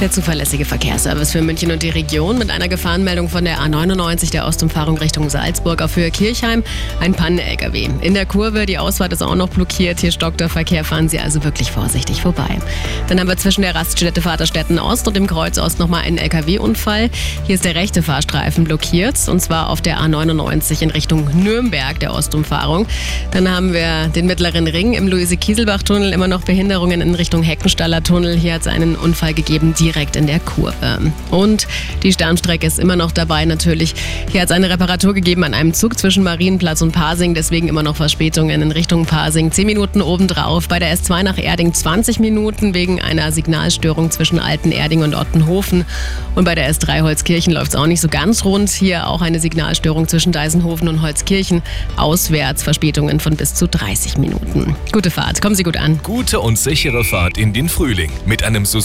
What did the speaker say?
Der zuverlässige Verkehrsservice für München und die Region mit einer Gefahrenmeldung von der A99 der Ostumfahrung Richtung Salzburg auf Höhe Kirchheim. Ein Pannen-LKW. In der Kurve, die Ausfahrt ist auch noch blockiert. Hier stockt der Verkehr, fahren Sie also wirklich vorsichtig vorbei. Dann haben wir zwischen der Raststätte Vaterstetten Ost und dem Kreuz Ost nochmal einen LKW-Unfall. Hier ist der rechte Fahrstreifen blockiert und zwar auf der A99 in Richtung Nürnberg der Ostumfahrung. Dann haben wir den mittleren Ring im Luise-Kieselbach-Tunnel immer noch Behinderungen in Richtung Heckenstaller Tunnel. Hier hat es einen Unfall gegeben. Die direkt in der Kurve. Und die Sternstrecke ist immer noch dabei natürlich. Hier hat es eine Reparatur gegeben an einem Zug zwischen Marienplatz und Pasing, deswegen immer noch Verspätungen in Richtung Pasing. Zehn Minuten obendrauf. Bei der S2 nach Erding 20 Minuten wegen einer Signalstörung zwischen Alten Erding und Ottenhofen. Und bei der S3 Holzkirchen läuft es auch nicht so ganz rund. Hier auch eine Signalstörung zwischen Deisenhofen und Holzkirchen. Auswärts Verspätungen von bis zu 30 Minuten. Gute Fahrt, kommen Sie gut an. Gute und sichere Fahrt in den Frühling mit einem Suzuki